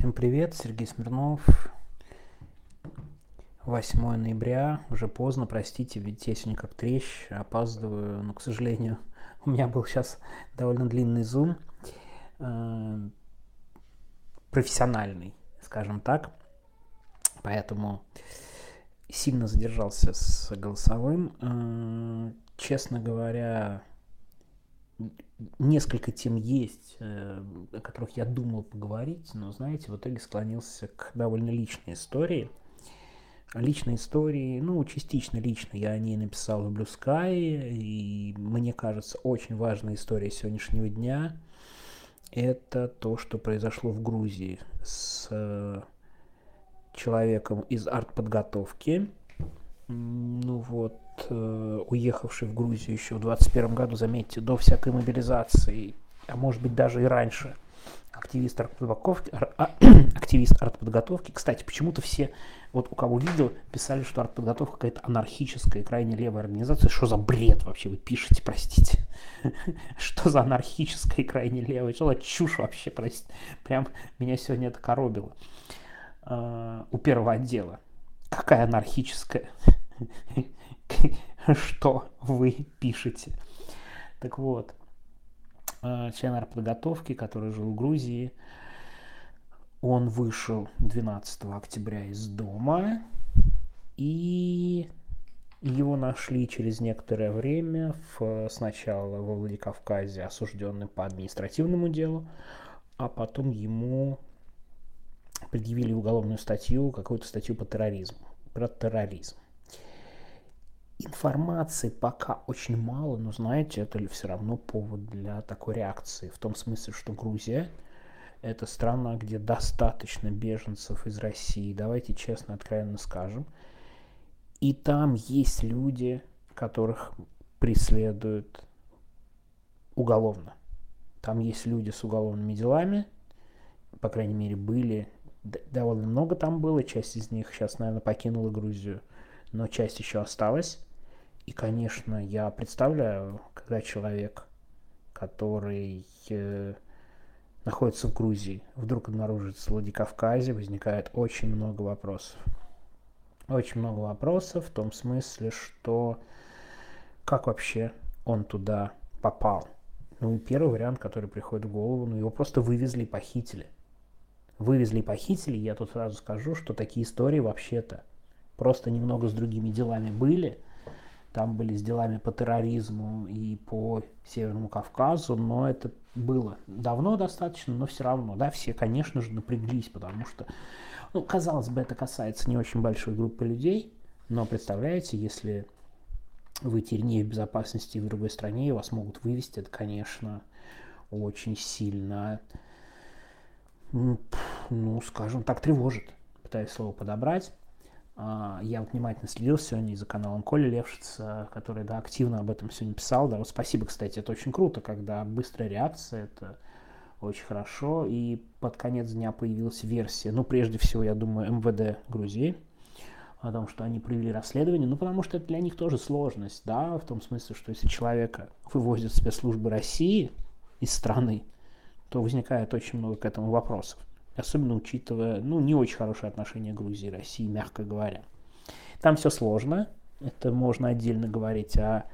Всем привет, Сергей Смирнов. 8 ноября, уже поздно, простите, ведь я сегодня как трещ, опаздываю, но, к сожалению, у меня был сейчас довольно длинный зум, э, профессиональный, скажем так, поэтому сильно задержался с голосовым. Э, честно говоря, несколько тем есть, э, о которых я думал поговорить, но, знаете, в итоге склонился к довольно личной истории. Личной истории, ну, частично лично я о ней написал в Blue Sky, и мне кажется, очень важная история сегодняшнего дня – это то, что произошло в Грузии с э, человеком из артподготовки. Ну вот, уехавший в Грузию еще в 21 году, заметьте, до всякой мобилизации, а может быть даже и раньше, активист артподготовки, а, активист артподготовки. Кстати, почему-то все, вот у кого видел, писали, что артподготовка какая-то анархическая, крайне левая организация. Что за бред вообще вы пишете, простите? Что за анархическая крайне левая? Что за чушь вообще, простите? Прям меня сегодня это коробило. А, у первого отдела. Какая анархическая? что вы пишете. Так вот, э, член артподготовки, который жил в Грузии, он вышел 12 октября из дома, и его нашли через некоторое время, в, сначала во Владикавказе, осужденным по административному делу, а потом ему предъявили уголовную статью, какую-то статью по терроризму, про терроризм. Информации пока очень мало, но знаете, это все равно повод для такой реакции. В том смысле, что Грузия – это страна, где достаточно беженцев из России. Давайте честно, откровенно скажем. И там есть люди, которых преследуют уголовно. Там есть люди с уголовными делами, по крайней мере, были, довольно много там было, часть из них сейчас, наверное, покинула Грузию, но часть еще осталась. И, конечно, я представляю, когда человек, который э, находится в Грузии, вдруг обнаружится в Владикавказе, возникает очень много вопросов. Очень много вопросов в том смысле, что как вообще он туда попал. Ну, первый вариант, который приходит в голову, ну, его просто вывезли и похитили. Вывезли и похитили, я тут сразу скажу, что такие истории вообще-то просто немного с другими делами были – там были с делами по терроризму и по Северному Кавказу, но это было давно достаточно, но все равно, да, все, конечно же, напряглись, потому что, ну, казалось бы, это касается не очень большой группы людей, но представляете, если вы теперь в безопасности в другой стране, и вас могут вывести, это, конечно, очень сильно, ну, скажем так, тревожит, пытаюсь слово подобрать. А, я внимательно следил сегодня за каналом Коля Левшица, который да, активно об этом сегодня писал. Да, вот спасибо, кстати, это очень круто, когда быстрая реакция, это очень хорошо. И под конец дня появилась версия, ну, прежде всего, я думаю, МВД Грузии, о том, что они провели расследование, ну, потому что это для них тоже сложность, да, в том смысле, что если человека вывозят спецслужбы России из страны, то возникает очень много к этому вопросов особенно учитывая, ну, не очень хорошие отношения Грузии и России, мягко говоря. Там все сложно, это можно отдельно говорить о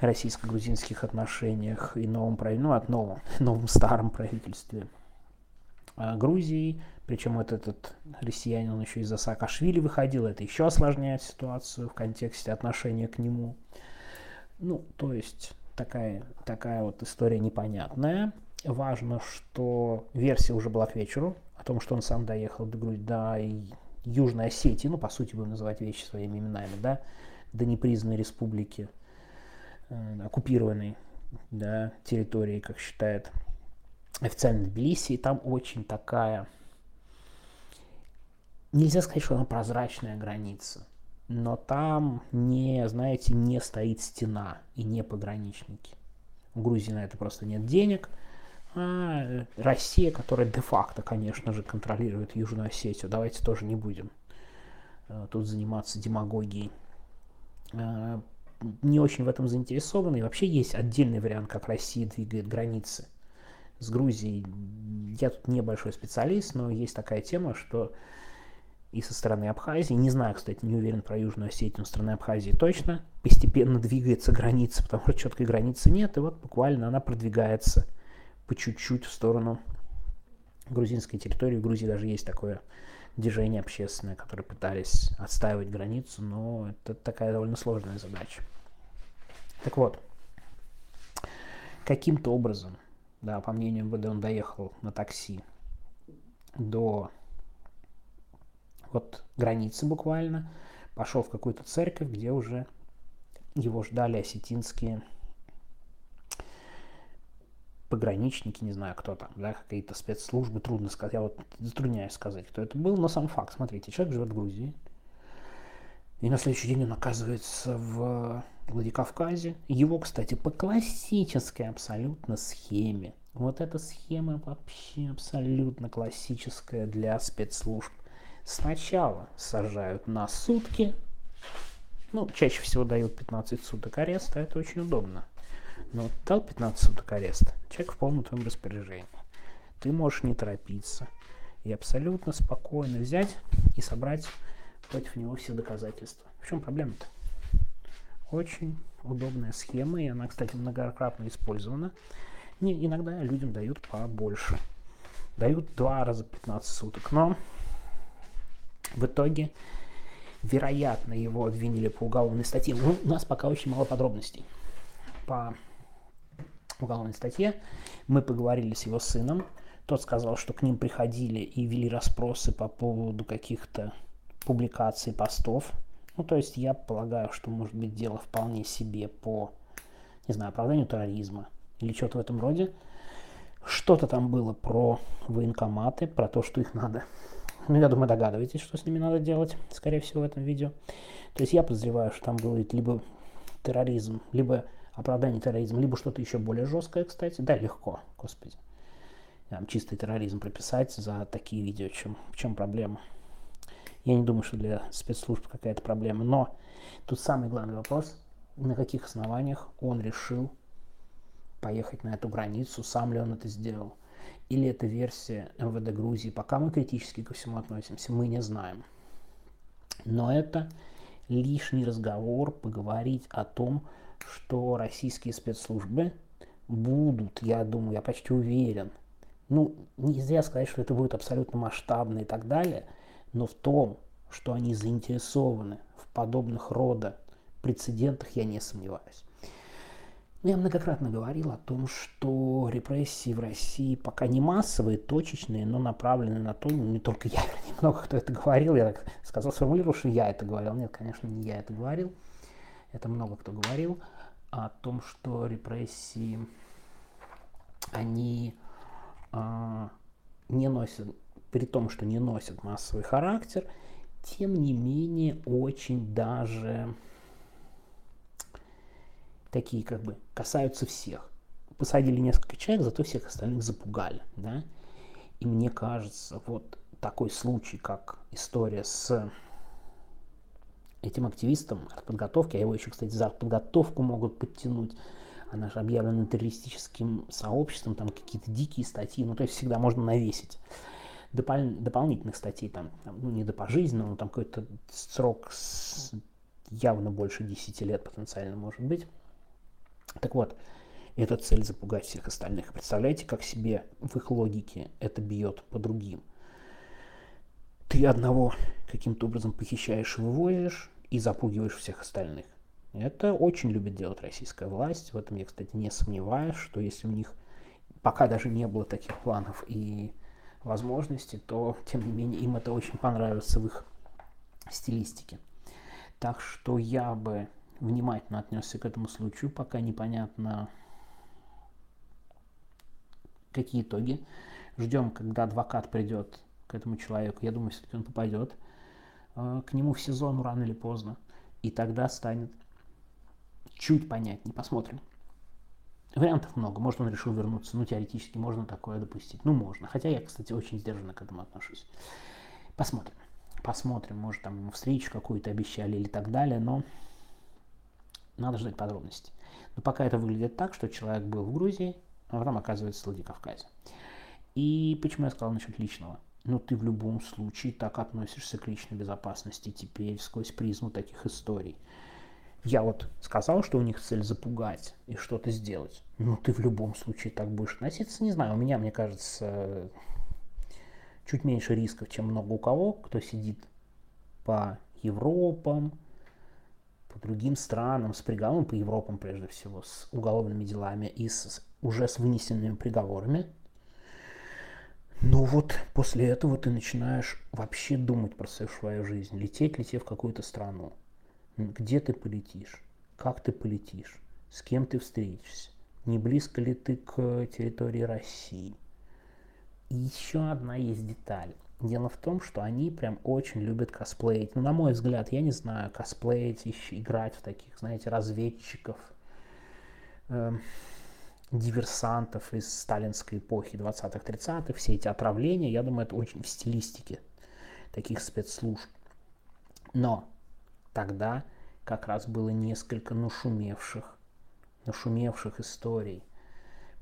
российско-грузинских отношениях и новом правительстве, ну, от новом, новом старом правительстве а Грузии, причем вот этот россиянин, он еще из-за Саакашвили выходил, это еще осложняет ситуацию в контексте отношения к нему. Ну, то есть такая, такая вот история непонятная важно, что версия уже была к вечеру, о том, что он сам доехал до, до Южной Осетии, ну, по сути, будем называть вещи своими именами, да, до непризнанной республики, э, оккупированной, да, территории, как считает официально Тбилиси, и там очень такая, нельзя сказать, что она прозрачная граница, но там не, знаете, не стоит стена и не пограничники. У Грузии на это просто нет денег – а, Россия, которая де-факто, конечно же, контролирует Южную Осетию. Давайте тоже не будем э, тут заниматься демагогией. Э, не очень в этом заинтересованы. И вообще есть отдельный вариант, как Россия двигает границы с Грузией, я тут небольшой специалист, но есть такая тема, что и со стороны Абхазии, не знаю, кстати, не уверен про Южную Осетию, но со стороны Абхазии точно, постепенно двигается граница, потому что четкой границы нет, и вот буквально она продвигается по чуть-чуть в сторону грузинской территории. В Грузии даже есть такое движение общественное, которые пытались отстаивать границу, но это такая довольно сложная задача. Так вот, каким-то образом, да, по мнению МВД, он доехал на такси до вот границы буквально, пошел в какую-то церковь, где уже его ждали осетинские пограничники, не знаю, кто там, да, какие-то спецслужбы, трудно сказать, я вот затрудняюсь сказать, кто это был, но сам факт, смотрите, человек живет в Грузии, и на следующий день он оказывается в Владикавказе. Его, кстати, по классической абсолютно схеме. Вот эта схема вообще абсолютно классическая для спецслужб. Сначала сажают на сутки, ну, чаще всего дают 15 суток ареста, это очень удобно. Вот дал 15 суток ареста, человек в полном твоем распоряжении. Ты можешь не торопиться и абсолютно спокойно взять и собрать против него все доказательства. В чем проблема-то? Очень удобная схема, и она, кстати, многократно использована. Не, иногда людям дают побольше. Дают два раза 15 суток, но в итоге, вероятно, его обвинили по уголовной статье. Ну, у нас пока очень мало подробностей по уголовной статье. Мы поговорили с его сыном. Тот сказал, что к ним приходили и вели расспросы по поводу каких-то публикаций, постов. Ну, то есть я полагаю, что может быть дело вполне себе по, не знаю, оправданию терроризма или что-то в этом роде. Что-то там было про военкоматы, про то, что их надо ну, я думаю, догадываетесь, что с ними надо делать, скорее всего, в этом видео. То есть я подозреваю, что там будет либо терроризм, либо оправдание терроризма, либо что-то еще более жесткое, кстати. Да, легко, господи. Там чистый терроризм прописать за такие видео, чем, в чем проблема. Я не думаю, что для спецслужб какая-то проблема. Но тут самый главный вопрос, на каких основаниях он решил поехать на эту границу, сам ли он это сделал или это версия МВД Грузии. Пока мы критически ко всему относимся, мы не знаем. Но это лишний разговор поговорить о том, что российские спецслужбы будут, я думаю, я почти уверен, ну, нельзя сказать, что это будет абсолютно масштабно и так далее, но в том, что они заинтересованы в подобных рода прецедентах, я не сомневаюсь. Я многократно говорил о том, что репрессии в России пока не массовые, точечные, но направлены на то, ну, не только я, немного кто это говорил, я так сказал, сформулировал, что я это говорил. Нет, конечно, не я это говорил, это много кто говорил о том, что репрессии, они э, не носят, при том, что не носят массовый характер, тем не менее очень даже такие как бы касаются всех. Посадили несколько человек, зато всех остальных запугали, да. И мне кажется, вот такой случай, как история с этим активистом артподготовки, а его еще, кстати, за артподготовку могут подтянуть, она же объявлена террористическим сообществом, там какие-то дикие статьи, ну то есть всегда можно навесить допол- дополнительных статей, там, там, ну не до пожизненного, но там какой-то срок с явно больше 10 лет потенциально может быть. Так вот, эта цель запугать всех остальных. Представляете, как себе в их логике это бьет по другим. Ты одного каким-то образом похищаешь и вывозишь, и запугиваешь всех остальных. Это очень любит делать российская власть. В этом я, кстати, не сомневаюсь, что если у них пока даже не было таких планов и возможностей, то, тем не менее, им это очень понравится в их стилистике. Так что я бы внимательно отнесся к этому случаю, пока непонятно, какие итоги. Ждем, когда адвокат придет к этому человеку. Я думаю, все-таки он попадет к нему в сезон рано или поздно. И тогда станет чуть понятнее. Посмотрим. Вариантов много. Может, он решил вернуться. Ну, теоретически можно такое допустить. Ну, можно. Хотя я, кстати, очень сдержанно к этому отношусь. Посмотрим. Посмотрим. Может, там ему встречу какую-то обещали или так далее. Но надо ждать подробностей. Но пока это выглядит так, что человек был в Грузии, а потом оказывается в Владикавказе. И почему я сказал насчет личного? Ну, ты в любом случае так относишься к личной безопасности теперь сквозь призму таких историй. Я вот сказал, что у них цель запугать и что-то сделать. Ну, ты в любом случае так будешь относиться. Не знаю, у меня, мне кажется, чуть меньше рисков, чем много у кого, кто сидит по Европам, по другим странам с приговором, по Европам прежде всего, с уголовными делами и с, уже с вынесенными приговорами. Ну вот после этого ты начинаешь вообще думать про свою жизнь, лететь ли тебе в какую-то страну, где ты полетишь, как ты полетишь, с кем ты встретишься, не близко ли ты к территории России. И еще одна есть деталь. Дело в том, что они прям очень любят косплеить. Ну, на мой взгляд, я не знаю, косплеить, играть в таких, знаете, разведчиков, э, диверсантов из сталинской эпохи 20-30-х, все эти отравления, я думаю, это очень в стилистике таких спецслужб. Но тогда как раз было несколько нашумевших, нашумевших историй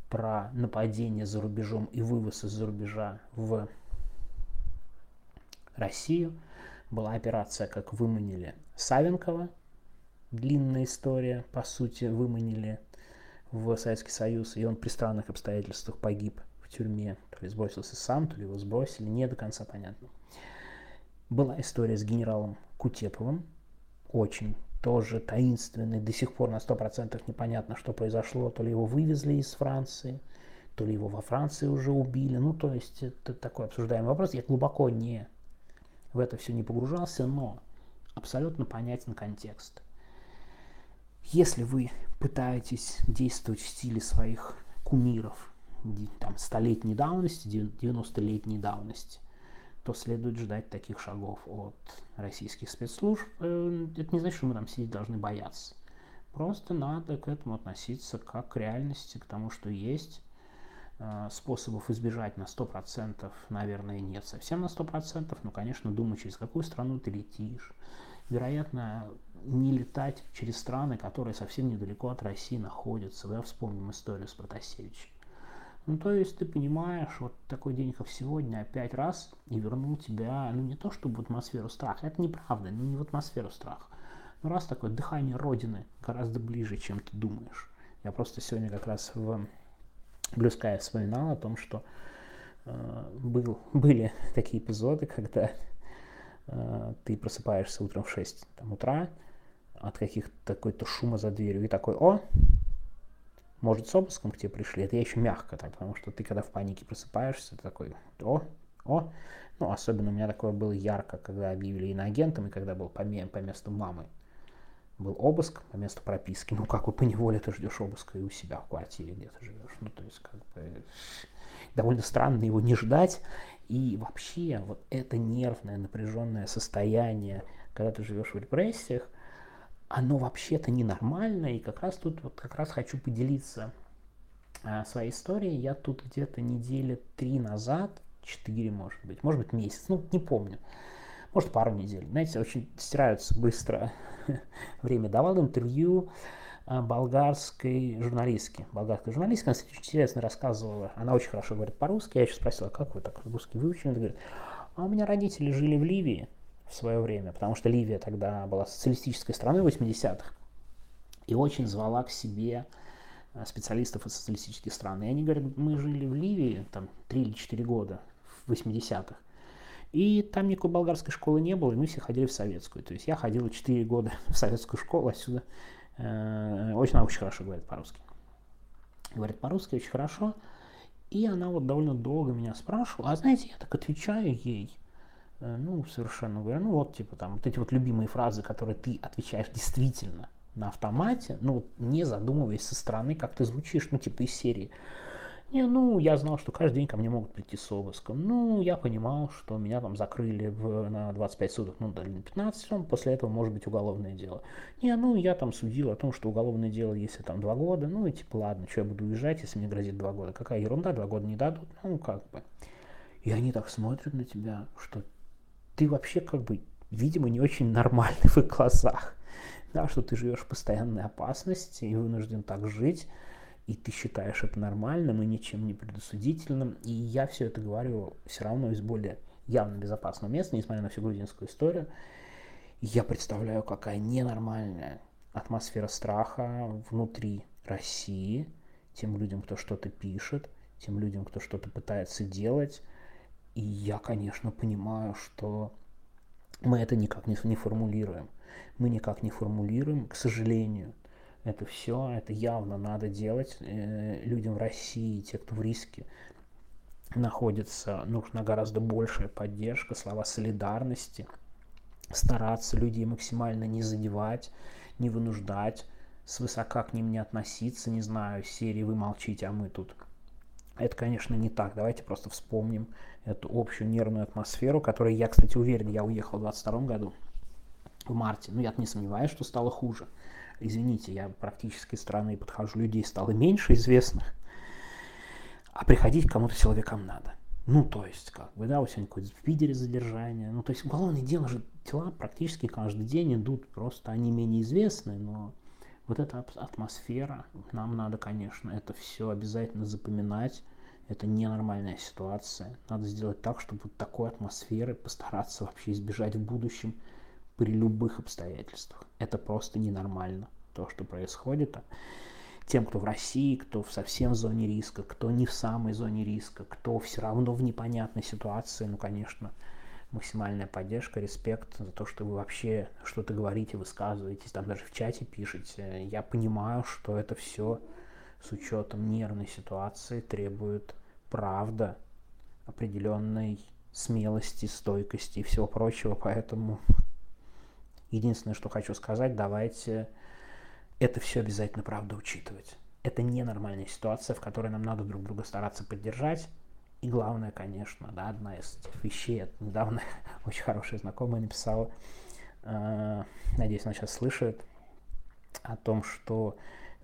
про нападение за рубежом и вывоз из-за рубежа в Россию. Была операция, как выманили Савенкова, длинная история, по сути, выманили в Советский Союз, и он при странных обстоятельствах погиб в тюрьме. То ли сбросился сам, то ли его сбросили, не до конца понятно. Была история с генералом Кутеповым, очень тоже таинственный, до сих пор на 100% непонятно, что произошло, то ли его вывезли из Франции, то ли его во Франции уже убили, ну, то есть это такой обсуждаемый вопрос, я глубоко не в это все не погружался, но абсолютно понятен контекст. Если вы пытаетесь действовать в стиле своих кумиров, там, столетней давности, 90-летней давности, то следует ждать таких шагов от российских спецслужб. Э, это не значит, что мы там сидеть должны бояться. Просто надо к этому относиться как к реальности, к тому, что есть. Э, способов избежать на 100%, наверное, нет совсем на 100%, но, конечно, думать, через какую страну ты летишь. Вероятно, не летать через страны, которые совсем недалеко от России находятся. Да, вспомним историю с Протасевичем. Ну, то есть ты понимаешь, вот такой день, как сегодня, опять раз и вернул тебя, ну, не то чтобы в атмосферу страха, это неправда, ну, не в атмосферу страха, но раз такое дыхание Родины гораздо ближе, чем ты думаешь. Я просто сегодня как раз в Sky вспоминал о том, что э, был, были такие эпизоды, когда э, ты просыпаешься утром в 6 там, утра от каких-то какой-то шума за дверью и такой, о, может, с обыском к тебе пришли, это я еще мягко так, потому что ты когда в панике просыпаешься, ты такой, о, о, ну, особенно у меня такое было ярко, когда объявили иноагентом и когда был по, по месту мамы был обыск по месту прописки. Ну, как бы по неволе ты ждешь обыска и у себя в квартире, где ты живешь. Ну, то есть, как бы, довольно странно его не ждать. И вообще, вот это нервное, напряженное состояние, когда ты живешь в репрессиях, оно вообще-то ненормально. И как раз тут, вот как раз хочу поделиться а, своей историей. Я тут где-то недели три назад, четыре, может быть, может быть, месяц, ну, не помню, может, пару недель. Знаете, очень стираются быстро время. Давал интервью а, болгарской журналистке. Болгарская журналистка, она очень интересно рассказывала, она очень хорошо говорит по-русски. Я еще спросила, как вы так русский выучили? Она говорит, а у меня родители жили в Ливии в свое время, потому что Ливия тогда была социалистической страной 80-х, и очень звала к себе а, специалистов из социалистических стран. И они говорят, мы жили в Ливии там 3 или 4 года в 80-х, и там никакой болгарской школы не было, и мы все ходили в советскую. То есть я ходил 4 года в советскую школу отсюда. Э, очень, она очень хорошо говорит по-русски. Говорит по-русски очень хорошо. И она вот довольно долго меня спрашивала. А знаете, я так отвечаю ей, э, ну, совершенно говоря, ну вот, типа там, вот эти вот любимые фразы, которые ты отвечаешь действительно на автомате, ну, не задумываясь со стороны, как ты звучишь, ну, типа из серии не, ну, я знал, что каждый день ко мне могут прийти с обыском. Ну, я понимал, что меня там закрыли в, на 25 суток, ну, дали на 15, ну, после этого может быть уголовное дело. Не, ну, я там судил о том, что уголовное дело, если там два года, ну, и типа, ладно, что я буду уезжать, если мне грозит два года. Какая ерунда, два года не дадут, ну, как бы. И они так смотрят на тебя, что ты вообще как бы, видимо, не очень нормальный в их глазах. Да, что ты живешь в постоянной опасности и вынужден так жить и ты считаешь это нормальным и ничем не предосудительным. И я все это говорю все равно из более явно безопасного места, несмотря на всю грузинскую историю. Я представляю, какая ненормальная атмосфера страха внутри России, тем людям, кто что-то пишет, тем людям, кто что-то пытается делать. И я, конечно, понимаю, что мы это никак не, не формулируем. Мы никак не формулируем, к сожалению это все, это явно надо делать э, людям в России, те, кто в риске находится, нужна гораздо большая поддержка, слова солидарности, стараться людей максимально не задевать, не вынуждать, свысока к ним не относиться, не знаю, серии «Вы молчите, а мы тут». Это, конечно, не так. Давайте просто вспомним эту общую нервную атмосферу, которой я, кстати, уверен, я уехал в 22 году, в марте. Ну, я не сомневаюсь, что стало хуже извините, я практически страны подхожу, людей стало меньше известных, а приходить кому-то силовикам надо. Ну, то есть, как бы, да, вот сегодня какое-то в Питере задержание. Ну, то есть, уголовные дела же, дела практически каждый день идут, просто они менее известны, но вот эта атмосфера, нам надо, конечно, это все обязательно запоминать. Это ненормальная ситуация. Надо сделать так, чтобы вот такой атмосферы постараться вообще избежать в будущем при любых обстоятельствах. Это просто ненормально, то, что происходит. Тем, кто в России, кто в совсем зоне риска, кто не в самой зоне риска, кто все равно в непонятной ситуации, ну, конечно, максимальная поддержка, респект за то, что вы вообще что-то говорите, высказываетесь, там даже в чате пишете. Я понимаю, что это все с учетом нервной ситуации требует правда определенной смелости, стойкости и всего прочего, поэтому Единственное, что хочу сказать, давайте это все обязательно, правда, учитывать. Это ненормальная ситуация, в которой нам надо друг друга стараться поддержать. И главное, конечно, да, одна из вещей, недавно очень хорошая знакомая написала, э, надеюсь, она сейчас слышит, о том, что,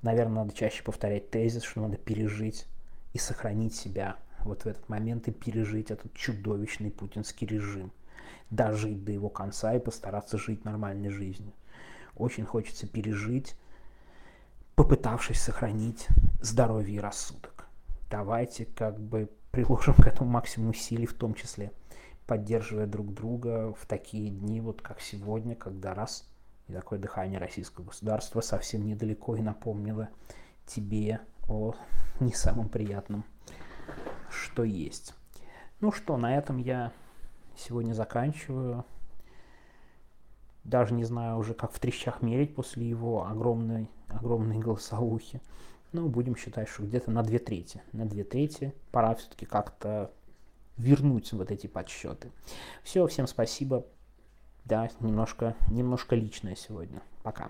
наверное, надо чаще повторять тезис, что надо пережить и сохранить себя вот в этот момент и пережить этот чудовищный путинский режим – дожить до его конца и постараться жить нормальной жизнью. Очень хочется пережить, попытавшись сохранить здоровье и рассудок. Давайте как бы приложим к этому максимум усилий, в том числе поддерживая друг друга в такие дни, вот как сегодня, когда раз и такое дыхание российского государства совсем недалеко и напомнило тебе о не самом приятном, что есть. Ну что, на этом я сегодня заканчиваю. Даже не знаю уже, как в трещах мерить после его огромной, огромной голосовухи. Но будем считать, что где-то на две трети. На две трети пора все-таки как-то вернуть вот эти подсчеты. Все, всем спасибо. Да, немножко, немножко личное сегодня. Пока.